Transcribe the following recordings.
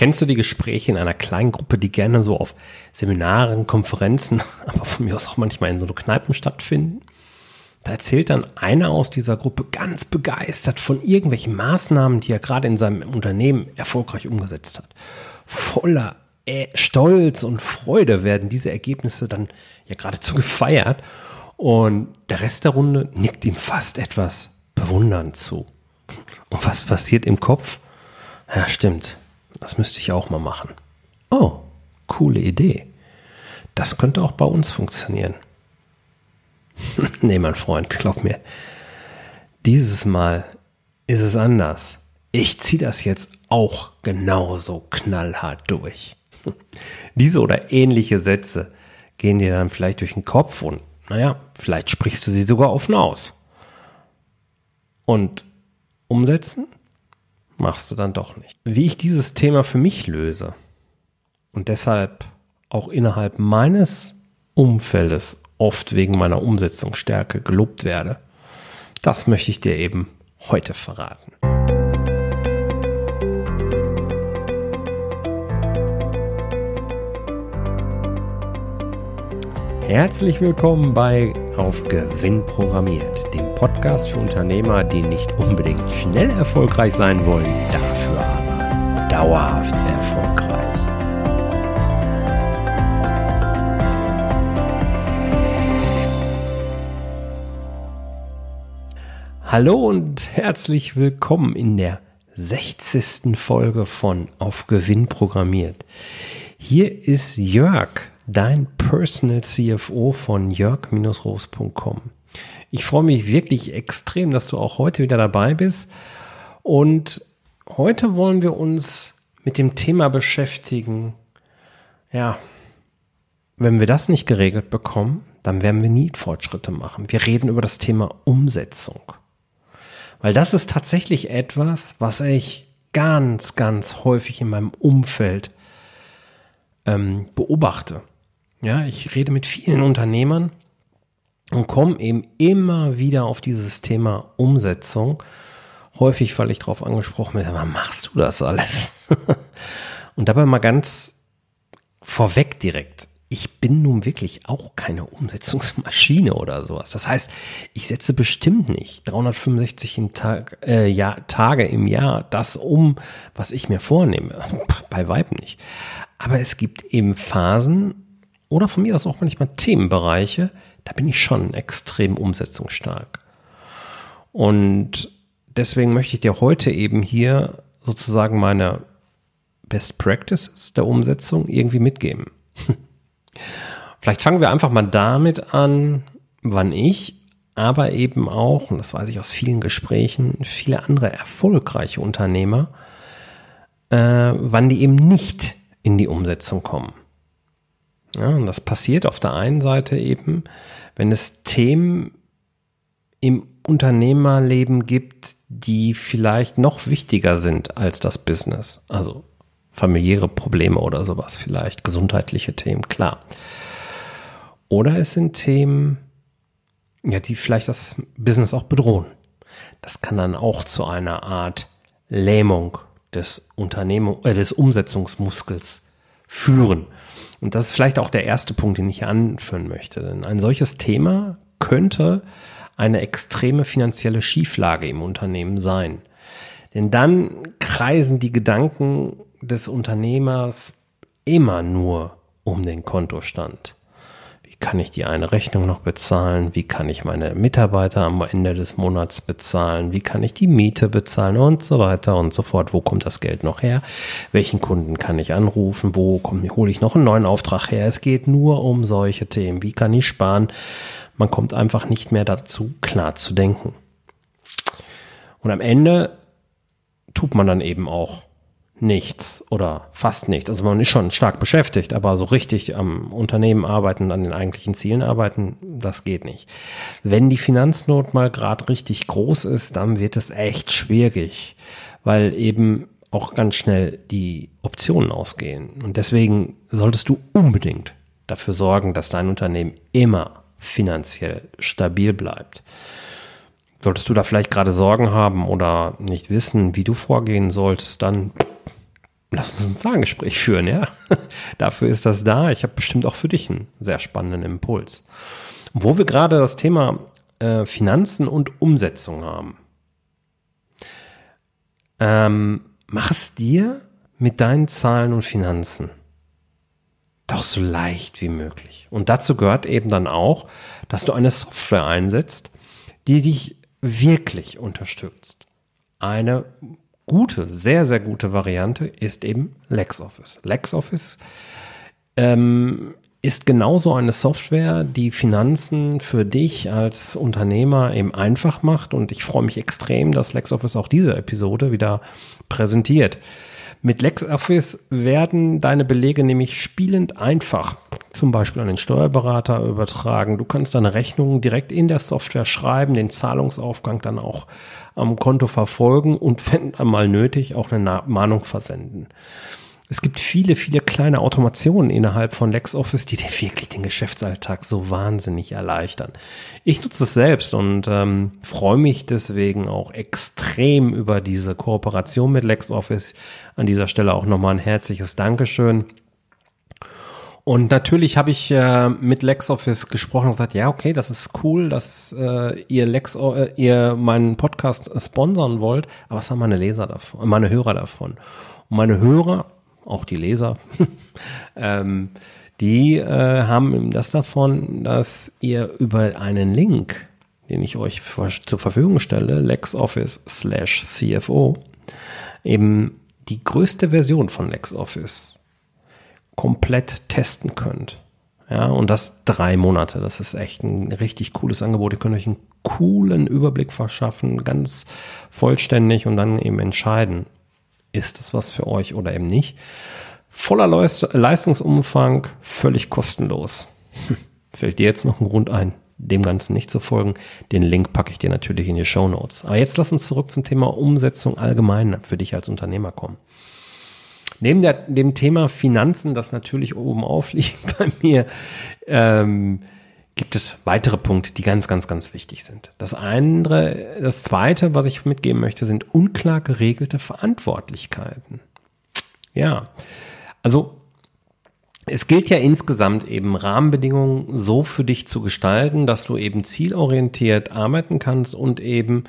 Kennst du die Gespräche in einer kleinen Gruppe, die gerne so auf Seminaren, Konferenzen, aber von mir aus auch manchmal in so Kneipen stattfinden? Da erzählt dann einer aus dieser Gruppe ganz begeistert von irgendwelchen Maßnahmen, die er gerade in seinem Unternehmen erfolgreich umgesetzt hat. Voller äh, Stolz und Freude werden diese Ergebnisse dann ja geradezu gefeiert. Und der Rest der Runde nickt ihm fast etwas bewundernd zu. Und was passiert im Kopf? Ja, stimmt. Das müsste ich auch mal machen. Oh, coole Idee. Das könnte auch bei uns funktionieren. nee, mein Freund, glaub mir. Dieses Mal ist es anders. Ich ziehe das jetzt auch genauso knallhart durch. Diese oder ähnliche Sätze gehen dir dann vielleicht durch den Kopf und naja, vielleicht sprichst du sie sogar offen aus. Und umsetzen machst du dann doch nicht. Wie ich dieses Thema für mich löse und deshalb auch innerhalb meines Umfeldes oft wegen meiner Umsetzungsstärke gelobt werde, das möchte ich dir eben heute verraten. Herzlich willkommen bei Auf Gewinn programmiert, dem Podcast für Unternehmer, die nicht unbedingt schnell erfolgreich sein wollen, dafür aber dauerhaft erfolgreich. Hallo und herzlich willkommen in der 60. Folge von Auf Gewinn programmiert. Hier ist Jörg dein Personal CFO von jörg-roos.com. Ich freue mich wirklich extrem, dass du auch heute wieder dabei bist. Und heute wollen wir uns mit dem Thema beschäftigen. Ja, wenn wir das nicht geregelt bekommen, dann werden wir nie Fortschritte machen. Wir reden über das Thema Umsetzung. Weil das ist tatsächlich etwas, was ich ganz, ganz häufig in meinem Umfeld ähm, beobachte. Ja, ich rede mit vielen Unternehmern und komme eben immer wieder auf dieses Thema Umsetzung. Häufig falle ich darauf angesprochen, mit, aber machst du das alles? und dabei mal ganz vorweg direkt. Ich bin nun wirklich auch keine Umsetzungsmaschine oder sowas. Das heißt, ich setze bestimmt nicht 365 im Tag, äh, Jahr, Tage im Jahr das um, was ich mir vornehme. Bei Weib nicht. Aber es gibt eben Phasen, oder von mir aus auch manchmal Themenbereiche, da bin ich schon extrem umsetzungsstark. Und deswegen möchte ich dir heute eben hier sozusagen meine Best Practices der Umsetzung irgendwie mitgeben. Vielleicht fangen wir einfach mal damit an, wann ich, aber eben auch, und das weiß ich aus vielen Gesprächen, viele andere erfolgreiche Unternehmer, äh, wann die eben nicht in die Umsetzung kommen. Ja, und das passiert auf der einen Seite eben, wenn es Themen im Unternehmerleben gibt, die vielleicht noch wichtiger sind als das Business. Also familiäre Probleme oder sowas vielleicht, gesundheitliche Themen, klar. Oder es sind Themen, ja, die vielleicht das Business auch bedrohen. Das kann dann auch zu einer Art Lähmung des Unternehmung, äh, des Umsetzungsmuskels führen. Und das ist vielleicht auch der erste Punkt, den ich hier anführen möchte. Denn ein solches Thema könnte eine extreme finanzielle Schieflage im Unternehmen sein. Denn dann kreisen die Gedanken des Unternehmers immer nur um den Kontostand kann ich die eine Rechnung noch bezahlen? Wie kann ich meine Mitarbeiter am Ende des Monats bezahlen? Wie kann ich die Miete bezahlen und so weiter und so fort? Wo kommt das Geld noch her? Welchen Kunden kann ich anrufen? Wo hole ich noch einen neuen Auftrag her? Es geht nur um solche Themen. Wie kann ich sparen? Man kommt einfach nicht mehr dazu, klar zu denken. Und am Ende tut man dann eben auch nichts oder fast nichts. Also man ist schon stark beschäftigt, aber so richtig am Unternehmen arbeiten, an den eigentlichen Zielen arbeiten, das geht nicht. Wenn die Finanznot mal gerade richtig groß ist, dann wird es echt schwierig, weil eben auch ganz schnell die Optionen ausgehen. Und deswegen solltest du unbedingt dafür sorgen, dass dein Unternehmen immer finanziell stabil bleibt. Solltest du da vielleicht gerade Sorgen haben oder nicht wissen, wie du vorgehen solltest, dann lass uns ein Zahngespräch führen, ja. Dafür ist das da. Ich habe bestimmt auch für dich einen sehr spannenden Impuls. Wo wir gerade das Thema äh, Finanzen und Umsetzung haben. Ähm, mach es dir mit deinen Zahlen und Finanzen doch so leicht wie möglich. Und dazu gehört eben dann auch, dass du eine Software einsetzt, die dich wirklich unterstützt. Eine gute, sehr, sehr gute Variante ist eben LexOffice. LexOffice ähm, ist genauso eine Software, die Finanzen für dich als Unternehmer eben einfach macht. Und ich freue mich extrem, dass LexOffice auch diese Episode wieder präsentiert. Mit LexOffice werden deine Belege nämlich spielend einfach zum Beispiel an den Steuerberater übertragen. Du kannst deine Rechnungen direkt in der Software schreiben, den Zahlungsaufgang dann auch am Konto verfolgen und wenn einmal nötig auch eine Mahnung versenden. Es gibt viele, viele kleine Automationen innerhalb von LexOffice, die dir wirklich den Geschäftsalltag so wahnsinnig erleichtern. Ich nutze es selbst und ähm, freue mich deswegen auch extrem über diese Kooperation mit LexOffice. An dieser Stelle auch nochmal ein herzliches Dankeschön. Und natürlich habe ich äh, mit LexOffice gesprochen und gesagt, ja, okay, das ist cool, dass äh, ihr Lex, äh, ihr meinen Podcast sponsern wollt, aber was haben meine Leser davon, meine Hörer davon? Und meine Hörer auch die Leser, ähm, die äh, haben das davon, dass ihr über einen Link, den ich euch zur Verfügung stelle, LexOffice slash CFO, eben die größte Version von LexOffice komplett testen könnt. Ja, und das drei Monate. Das ist echt ein richtig cooles Angebot. Ihr könnt euch einen coolen Überblick verschaffen, ganz vollständig und dann eben entscheiden, ist das was für euch oder eben nicht. Voller Leistungsumfang, völlig kostenlos. Fällt dir jetzt noch ein Grund ein, dem Ganzen nicht zu folgen? Den Link packe ich dir natürlich in die Show Notes. Aber jetzt lass uns zurück zum Thema Umsetzung allgemein für dich als Unternehmer kommen. Neben der, dem Thema Finanzen, das natürlich oben aufliegt bei mir, ähm, gibt es weitere Punkte, die ganz, ganz, ganz wichtig sind. Das andere, das zweite, was ich mitgeben möchte, sind unklar geregelte Verantwortlichkeiten. Ja, also es gilt ja insgesamt eben Rahmenbedingungen so für dich zu gestalten, dass du eben zielorientiert arbeiten kannst und eben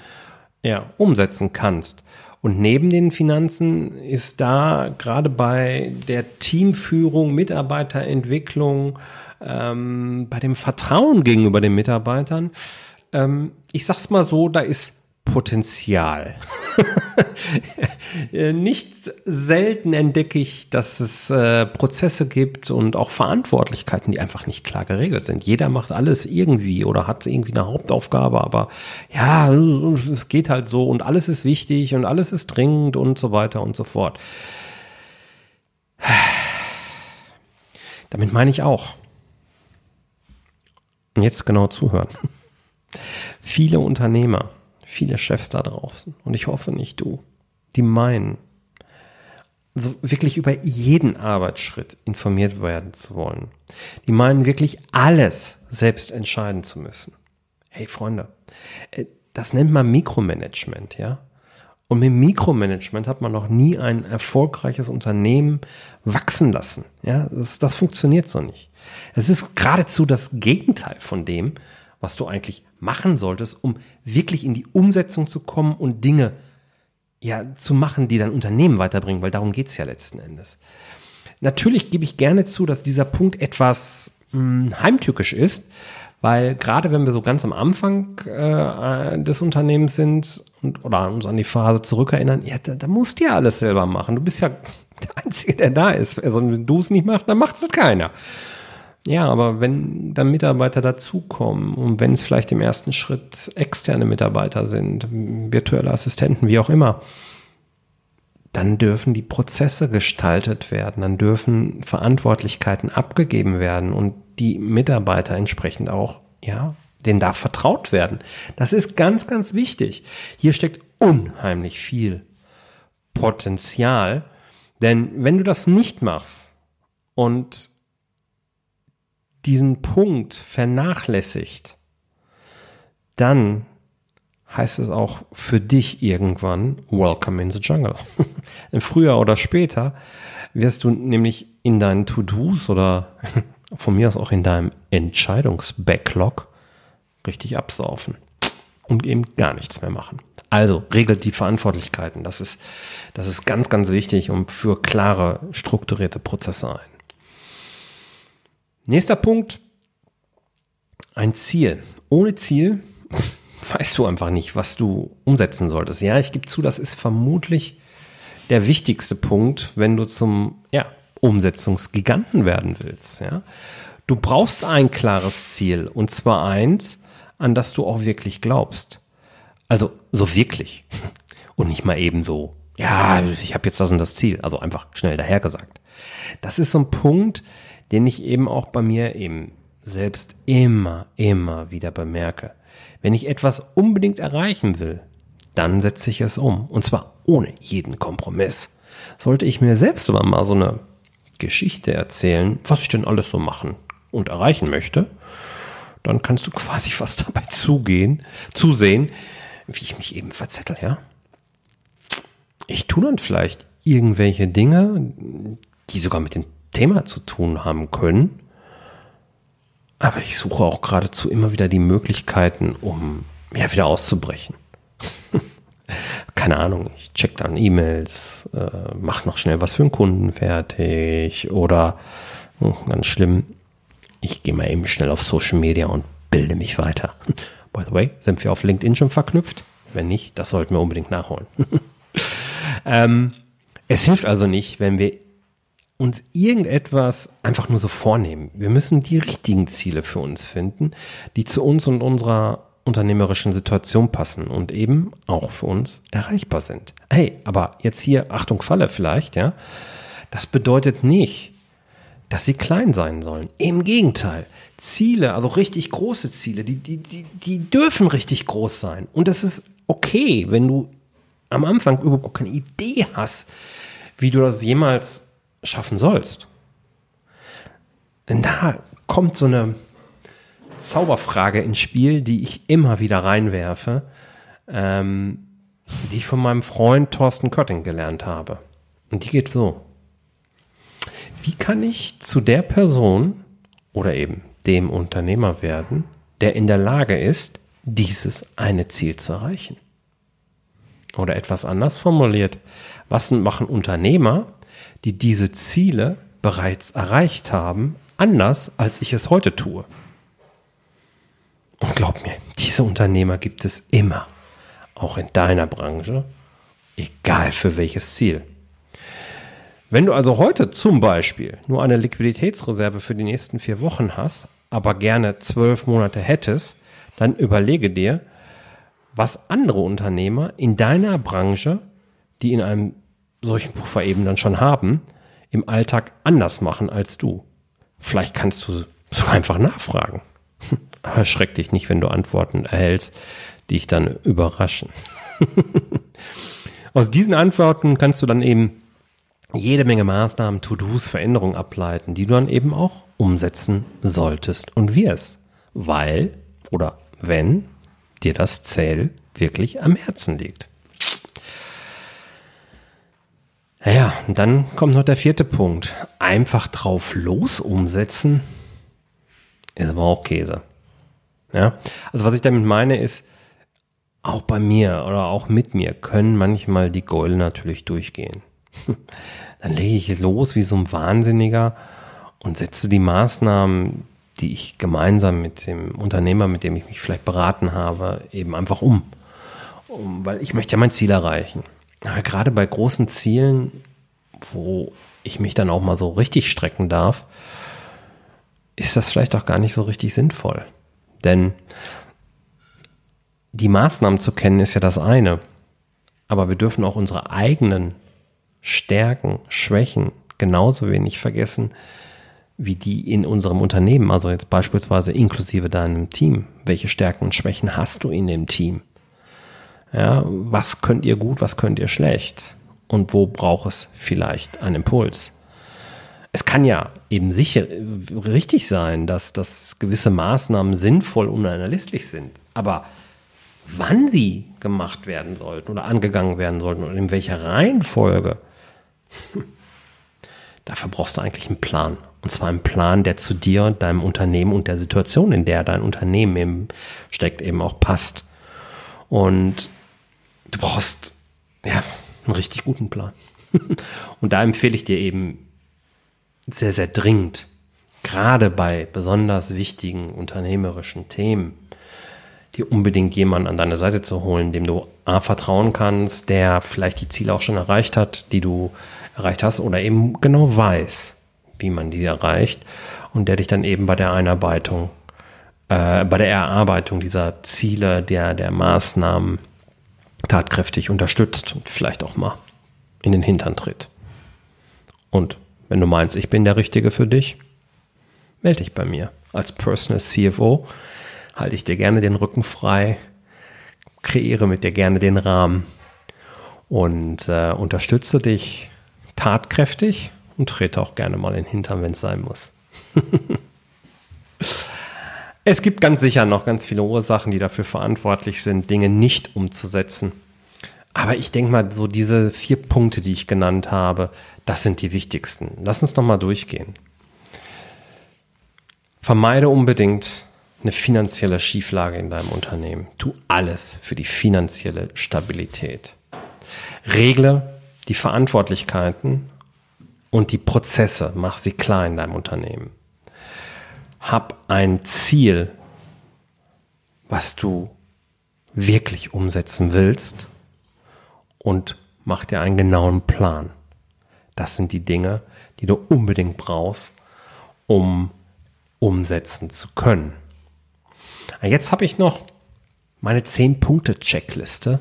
ja umsetzen kannst. Und neben den Finanzen ist da gerade bei der Teamführung, Mitarbeiterentwicklung, ähm, bei dem Vertrauen gegenüber den Mitarbeitern, ähm, ich sag's mal so, da ist Potenzial. Nicht selten entdecke ich, dass es äh, Prozesse gibt und auch Verantwortlichkeiten, die einfach nicht klar geregelt sind. Jeder macht alles irgendwie oder hat irgendwie eine Hauptaufgabe, aber ja, es geht halt so und alles ist wichtig und alles ist dringend und so weiter und so fort. Damit meine ich auch. Und jetzt genau zuhören. Viele Unternehmer viele Chefs da draußen, und ich hoffe nicht du, die meinen, also wirklich über jeden Arbeitsschritt informiert werden zu wollen. Die meinen wirklich alles selbst entscheiden zu müssen. Hey Freunde, äh, das nennt man Mikromanagement, ja? Und mit Mikromanagement hat man noch nie ein erfolgreiches Unternehmen wachsen lassen. Ja, das, das funktioniert so nicht. Es ist geradezu das Gegenteil von dem, was du eigentlich machen solltest, um wirklich in die Umsetzung zu kommen und Dinge ja zu machen, die dein Unternehmen weiterbringen, weil darum geht's ja letzten Endes. Natürlich gebe ich gerne zu, dass dieser Punkt etwas mh, hm, heimtückisch ist, weil gerade wenn wir so ganz am Anfang äh, des Unternehmens sind und, oder uns an die Phase zurückerinnern, ja, da, da musst du ja alles selber machen. Du bist ja der Einzige, der da ist. Also wenn du es nicht machst, dann macht es keiner. Ja, aber wenn dann Mitarbeiter dazukommen und wenn es vielleicht im ersten Schritt externe Mitarbeiter sind, virtuelle Assistenten, wie auch immer, dann dürfen die Prozesse gestaltet werden, dann dürfen Verantwortlichkeiten abgegeben werden und die Mitarbeiter entsprechend auch, ja, denen darf vertraut werden. Das ist ganz, ganz wichtig. Hier steckt unheimlich viel Potenzial, denn wenn du das nicht machst und diesen Punkt vernachlässigt, dann heißt es auch für dich irgendwann Welcome in the Jungle. Früher oder später wirst du nämlich in deinen To-Dos oder von mir aus auch in deinem Entscheidungsbacklog richtig absaufen und eben gar nichts mehr machen. Also regelt die Verantwortlichkeiten. Das ist, das ist ganz, ganz wichtig und für klare, strukturierte Prozesse ein. Nächster Punkt. Ein Ziel. Ohne Ziel weißt du einfach nicht, was du umsetzen solltest. Ja, ich gebe zu, das ist vermutlich der wichtigste Punkt, wenn du zum ja, Umsetzungsgiganten werden willst. Ja? Du brauchst ein klares Ziel und zwar eins, an das du auch wirklich glaubst. Also so wirklich. Und nicht mal eben so, ja, ich habe jetzt das und das Ziel. Also einfach schnell dahergesagt. Das ist so ein Punkt, den ich eben auch bei mir eben selbst immer, immer wieder bemerke. Wenn ich etwas unbedingt erreichen will, dann setze ich es um. Und zwar ohne jeden Kompromiss. Sollte ich mir selbst aber mal so eine Geschichte erzählen, was ich denn alles so machen und erreichen möchte, dann kannst du quasi fast dabei zugehen, zusehen, wie ich mich eben verzettel, ja. Ich tue dann vielleicht irgendwelche Dinge, die sogar mit dem Thema zu tun haben können. Aber ich suche auch geradezu immer wieder die Möglichkeiten, um ja wieder auszubrechen. Keine Ahnung, ich check dann E-Mails, äh, mach noch schnell was für einen Kunden fertig oder hm, ganz schlimm, ich gehe mal eben schnell auf Social Media und bilde mich weiter. By the way, sind wir auf LinkedIn schon verknüpft? Wenn nicht, das sollten wir unbedingt nachholen. ähm, es hilft also nicht, wenn wir uns irgendetwas einfach nur so vornehmen. Wir müssen die richtigen Ziele für uns finden, die zu uns und unserer unternehmerischen Situation passen und eben auch für uns erreichbar sind. Hey, aber jetzt hier, Achtung, Falle vielleicht, ja. Das bedeutet nicht, dass sie klein sein sollen. Im Gegenteil. Ziele, also richtig große Ziele, die, die, die, die dürfen richtig groß sein. Und es ist okay, wenn du am Anfang überhaupt keine Idee hast, wie du das jemals schaffen sollst. Denn da kommt so eine Zauberfrage ins Spiel, die ich immer wieder reinwerfe, ähm, die ich von meinem Freund Thorsten Kötting gelernt habe. Und die geht so. Wie kann ich zu der Person oder eben dem Unternehmer werden, der in der Lage ist, dieses eine Ziel zu erreichen. Oder etwas anders formuliert, was machen Unternehmer, die diese Ziele bereits erreicht haben, anders als ich es heute tue? Und glaub mir, diese Unternehmer gibt es immer, auch in deiner Branche, egal für welches Ziel. Wenn du also heute zum Beispiel nur eine Liquiditätsreserve für die nächsten vier Wochen hast, aber gerne zwölf Monate hättest, dann überlege dir, was andere Unternehmer in deiner Branche, die in einem solchen Puffer eben dann schon haben, im Alltag anders machen als du. Vielleicht kannst du so einfach nachfragen. Aber schreck dich nicht, wenn du Antworten erhältst, die dich dann überraschen. Aus diesen Antworten kannst du dann eben jede Menge Maßnahmen, To-Dos, Veränderungen ableiten, die du dann eben auch umsetzen solltest und wirst, weil oder wenn dir das Zell wirklich am Herzen liegt. Naja, und dann kommt noch der vierte Punkt. Einfach drauf los umsetzen ist aber auch Käse. Ja, also was ich damit meine ist, auch bei mir oder auch mit mir können manchmal die Gäule natürlich durchgehen. Dann lege ich los wie so ein Wahnsinniger und setze die Maßnahmen, die ich gemeinsam mit dem Unternehmer, mit dem ich mich vielleicht beraten habe, eben einfach um. um weil ich möchte ja mein Ziel erreichen. Aber gerade bei großen Zielen, wo ich mich dann auch mal so richtig strecken darf, ist das vielleicht auch gar nicht so richtig sinnvoll. Denn die Maßnahmen zu kennen ist ja das eine. Aber wir dürfen auch unsere eigenen Stärken, Schwächen genauso wenig vergessen wie die in unserem Unternehmen, also jetzt beispielsweise inklusive deinem Team. Welche Stärken und Schwächen hast du in dem Team? Ja, was könnt ihr gut, was könnt ihr schlecht? Und wo braucht es vielleicht einen Impuls? Es kann ja eben sicher richtig sein, dass, dass gewisse Maßnahmen sinnvoll und unerlässlich sind. Aber wann sie gemacht werden sollten oder angegangen werden sollten und in welcher Reihenfolge. Dafür brauchst du eigentlich einen Plan. Und zwar einen Plan, der zu dir, deinem Unternehmen und der Situation, in der dein Unternehmen eben steckt, eben auch passt. Und du brauchst ja einen richtig guten Plan. und da empfehle ich dir eben sehr, sehr dringend, gerade bei besonders wichtigen unternehmerischen Themen, dir unbedingt jemanden an deine Seite zu holen, dem du A, vertrauen kannst, der vielleicht die Ziele auch schon erreicht hat, die du erreicht hast oder eben genau weiß, wie man die erreicht und der dich dann eben bei der Einarbeitung, äh, bei der Erarbeitung dieser Ziele, der, der Maßnahmen tatkräftig unterstützt und vielleicht auch mal in den Hintern tritt. Und wenn du meinst, ich bin der Richtige für dich, melde dich bei mir. Als Personal CFO halte ich dir gerne den Rücken frei, kreiere mit dir gerne den Rahmen und äh, unterstütze dich tatkräftig und trete auch gerne mal in den Hintern, wenn es sein muss. es gibt ganz sicher noch ganz viele Ursachen, die dafür verantwortlich sind, Dinge nicht umzusetzen. Aber ich denke mal, so diese vier Punkte, die ich genannt habe, das sind die wichtigsten. Lass uns nochmal durchgehen. Vermeide unbedingt eine finanzielle Schieflage in deinem Unternehmen. Tu alles für die finanzielle Stabilität. Regle die Verantwortlichkeiten und die Prozesse, mach sie klar in deinem Unternehmen. Hab ein Ziel, was du wirklich umsetzen willst und mach dir einen genauen Plan. Das sind die Dinge, die du unbedingt brauchst, um umsetzen zu können. Jetzt habe ich noch meine 10-Punkte-Checkliste,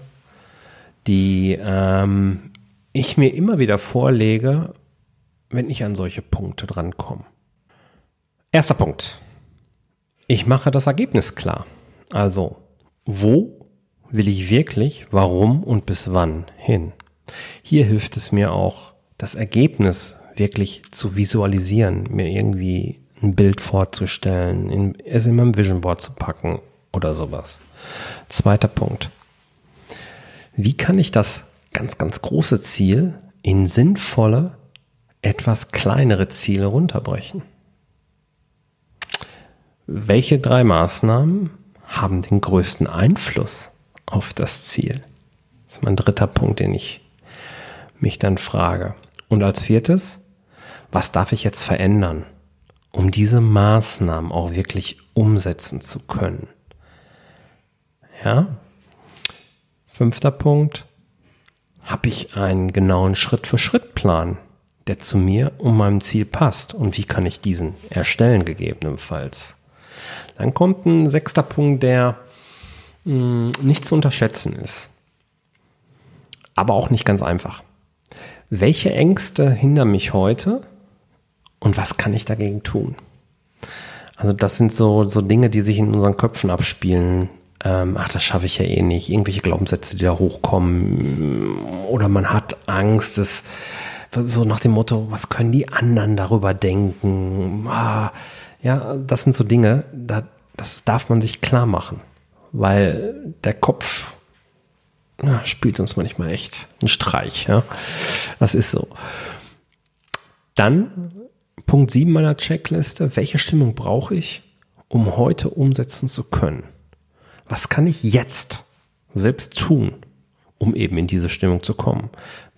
die ähm, ich mir immer wieder vorlege, wenn ich an solche Punkte drankomme. Erster Punkt. Ich mache das Ergebnis klar. Also, wo will ich wirklich, warum und bis wann hin? Hier hilft es mir auch, das Ergebnis wirklich zu visualisieren, mir irgendwie ein Bild vorzustellen, in, es in meinem Vision Board zu packen oder sowas. Zweiter Punkt. Wie kann ich das ganz, ganz große Ziel in sinnvolle, etwas kleinere Ziele runterbrechen? Welche drei Maßnahmen haben den größten Einfluss auf das Ziel? Das ist mein dritter Punkt, den ich mich dann frage. Und als viertes, was darf ich jetzt verändern? um diese Maßnahmen auch wirklich umsetzen zu können. Ja. Fünfter Punkt. Habe ich einen genauen Schritt-für-Schritt-Plan, der zu mir und meinem Ziel passt? Und wie kann ich diesen erstellen gegebenenfalls? Dann kommt ein sechster Punkt, der mh, hm, nicht zu unterschätzen ist. Aber auch nicht ganz einfach. Welche Ängste hindern mich heute und was kann ich dagegen tun? Also das sind so, so Dinge, die sich in unseren Köpfen abspielen. Ähm, ach, das schaffe ich ja eh nicht. Irgendwelche Glaubenssätze, die da hochkommen. Oder man hat Angst, dass so nach dem Motto, was können die anderen darüber denken? Ah, ja, das sind so Dinge, da, das darf man sich klar machen. Weil der Kopf na, spielt uns manchmal echt einen Streich. Ja? Das ist so. Dann Punkt 7 meiner Checkliste, welche Stimmung brauche ich, um heute umsetzen zu können? Was kann ich jetzt selbst tun, um eben in diese Stimmung zu kommen?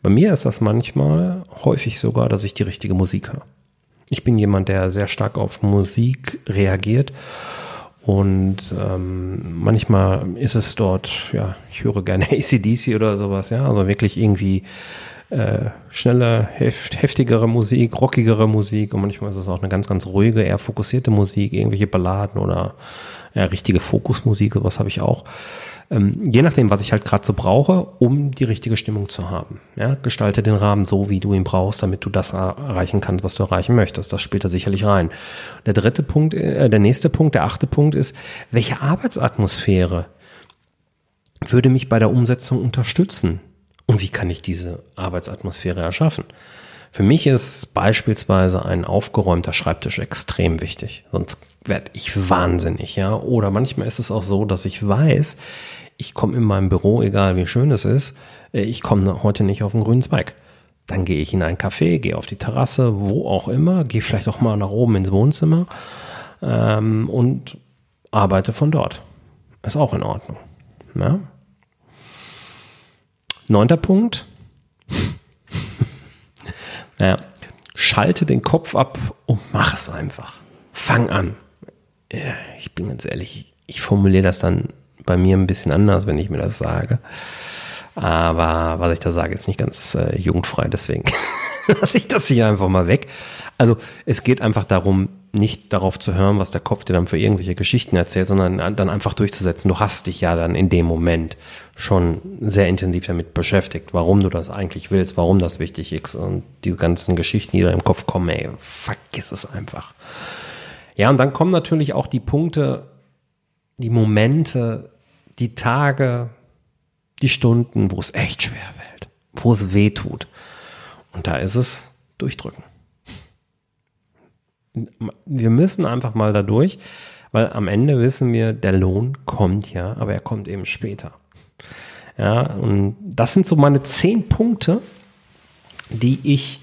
Bei mir ist das manchmal häufig sogar, dass ich die richtige Musik höre. Ich bin jemand, der sehr stark auf Musik reagiert. Und ähm, manchmal ist es dort, ja, ich höre gerne ACDC oder sowas, ja, also wirklich irgendwie äh, schnelle, heft, heftigere Musik, rockigere Musik und manchmal ist es auch eine ganz, ganz ruhige, eher fokussierte Musik, irgendwelche Balladen oder ja, richtige Fokusmusik, sowas habe ich auch. Ähm, je nachdem, was ich halt gerade so brauche, um die richtige Stimmung zu haben. Ja, gestalte den Rahmen so, wie du ihn brauchst, damit du das erreichen kannst, was du erreichen möchtest. Das spielt da sicherlich rein. Der dritte Punkt, äh, der nächste Punkt, der achte Punkt ist, welche Arbeitsatmosphäre würde mich bei der Umsetzung unterstützen? Und wie kann ich diese Arbeitsatmosphäre erschaffen? Für mich ist beispielsweise ein aufgeräumter Schreibtisch extrem wichtig, sonst werde ich wahnsinnig, ja. Oder manchmal ist es auch so, dass ich weiß, ich komme in meinem Büro, egal wie schön es ist, äh, ich komme heute nicht auf den grünen Zweig. Dann gehe ich in ein Café, gehe auf die Terrasse, wo auch immer, gehe vielleicht auch mal nach oben ins Wohnzimmer ähm, und arbeite von dort. Ist auch in Ordnung. Ja? Neunter Punkt. naja, schalte den Kopf ab und mach es einfach. Fang an. Ja, ich bin ganz ehrlich, ich formuliere das dann bei mir ein bisschen anders, wenn ich mir das sage. Aber was ich da sage, ist nicht ganz äh, jugendfrei, deswegen lasse ich das hier einfach mal weg. Also es geht einfach darum, nicht darauf zu hören, was der Kopf dir dann für irgendwelche Geschichten erzählt, sondern dann einfach durchzusetzen. Du hast dich ja dann in dem Moment schon sehr intensiv damit beschäftigt, warum du das eigentlich willst, warum das wichtig ist und die ganzen Geschichten, die da im Kopf kommen, ey, vergiss es einfach. Ja, und dann kommen natürlich auch die Punkte, die Momente, die Tage, die Stunden, wo es echt schwer fällt, wo es weh tut. Und da ist es durchdrücken. Wir müssen einfach mal da durch, weil am Ende wissen wir, der Lohn kommt ja, aber er kommt eben später. Ja, und das sind so meine zehn Punkte, die ich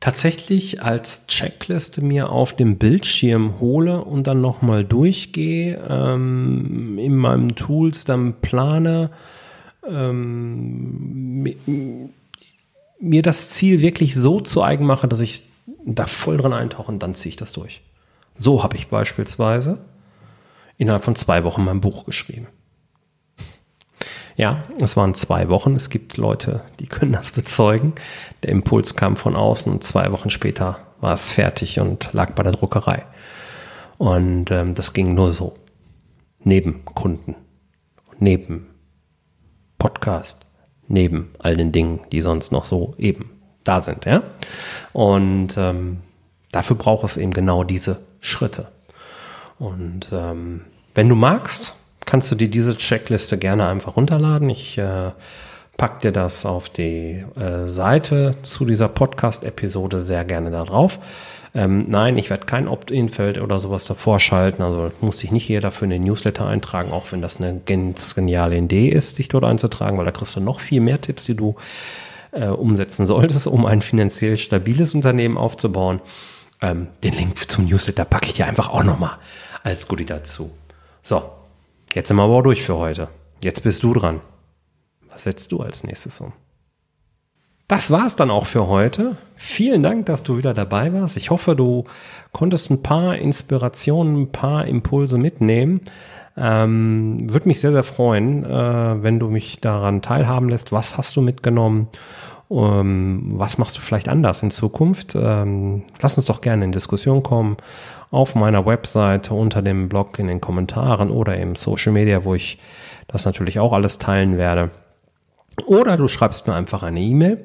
tatsächlich als Checkliste mir auf dem Bildschirm hole und dann nochmal durchgehe, ähm, in meinem Tools dann plane, ähm, mir das Ziel wirklich so zu eigen mache, dass ich da voll drin eintauche und dann ziehe ich das durch. So habe ich beispielsweise innerhalb von zwei Wochen mein Buch geschrieben. Ja, es waren zwei Wochen. Es gibt Leute, die können das bezeugen. Der Impuls kam von außen und zwei Wochen später war es fertig und lag bei der Druckerei. Und ähm, das ging nur so. Neben Kunden, neben Podcast, neben all den Dingen, die sonst noch so eben da sind. Ja? Und ähm, dafür braucht es eben genau diese Schritte. Und ähm, wenn du magst, kannst du dir diese Checkliste gerne einfach runterladen. Ich äh, pack dir das auf die äh, Seite zu dieser Podcast-Episode sehr gerne da drauf. Ähm, nein, ich werde kein Opt-in-Feld oder sowas davor schalten. Also muss sich nicht jeder für eine Newsletter eintragen, auch wenn das eine ganz geniale Idee ist, dich dort einzutragen, weil da kriegst du noch viel mehr Tipps, die du äh, umsetzen solltest, um ein finanziell stabiles Unternehmen aufzubauen. Ähm, den Link zum Newsletter packe ich dir einfach auch nochmal als Goodie dazu. So, Jetzt sind wir aber auch durch für heute. Jetzt bist du dran. Was setzt du als nächstes um? Das war's dann auch für heute. Vielen Dank, dass du wieder dabei warst. Ich hoffe, du konntest ein paar Inspirationen, ein paar Impulse mitnehmen. Ähm, Würde mich sehr, sehr freuen, äh, wenn du mich daran teilhaben lässt. Was hast du mitgenommen? Ähm, was machst du vielleicht anders in Zukunft? Ähm, lass uns doch gerne in Diskussion kommen auf meiner Webseite unter dem Blog in den Kommentaren oder im Social Media, wo ich das natürlich auch alles teilen werde. Oder du schreibst mir einfach eine E-Mail.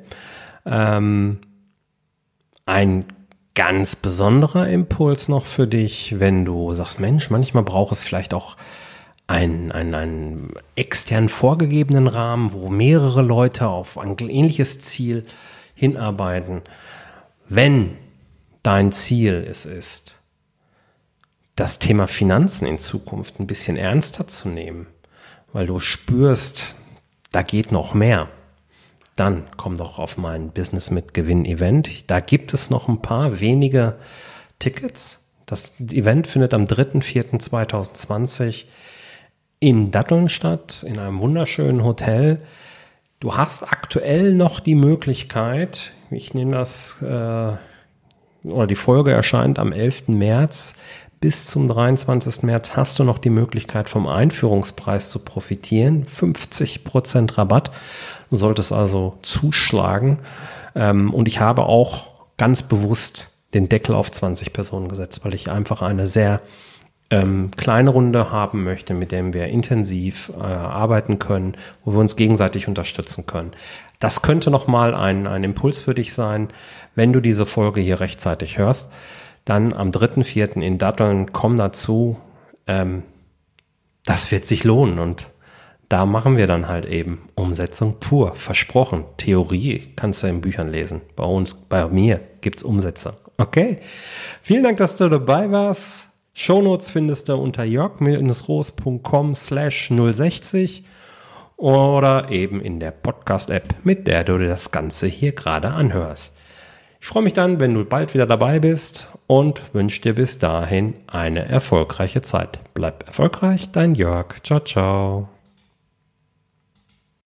Ähm, ein ganz besonderer Impuls noch für dich, wenn du sagst, Mensch, manchmal braucht es vielleicht auch einen, einen, einen extern vorgegebenen Rahmen, wo mehrere Leute auf ein ähnliches Ziel hinarbeiten. Wenn dein Ziel es ist, das Thema Finanzen in Zukunft ein bisschen ernster zu nehmen, weil du spürst, da geht noch mehr, dann komm doch auf mein Business mit Gewinn Event. Da gibt es noch ein paar wenige Tickets. Das Event findet am 3.4.2020 in Datteln statt, in einem wunderschönen Hotel. Du hast aktuell noch die Möglichkeit, ich nehme das, äh, oder die Folge erscheint am 11. März, bis zum 23. März hast du noch die Möglichkeit, vom Einführungspreis zu profitieren. 50% Rabatt. Du solltest also zuschlagen. Ähm, und ich habe auch ganz bewusst den Deckel auf 20 Personen gesetzt, weil ich einfach eine sehr ähm, kleine Runde haben möchte, mit dem wir intensiv äh, arbeiten können, wo wir uns gegenseitig unterstützen können. Das könnte nochmal ein, ein Impuls für dich sein, wenn du diese Folge hier rechtzeitig hörst. Dann am 3.4. in Datteln, komm dazu. Ähm, das wird sich lohnen und da machen wir dann halt eben Umsetzung pur, versprochen. Theorie kannst du in Büchern lesen. Bei uns, bei mir gibt's Umsetzung. Okay. Vielen Dank, dass du dabei warst. Shownotes findest du unter jörg-roos.com slash 060 oder eben in der Podcast-App, mit der du dir das Ganze hier gerade anhörst. Ich freue mich dann, wenn du bald wieder dabei bist und wünsche dir bis dahin eine erfolgreiche Zeit. Bleib erfolgreich, dein Jörg. Ciao, ciao.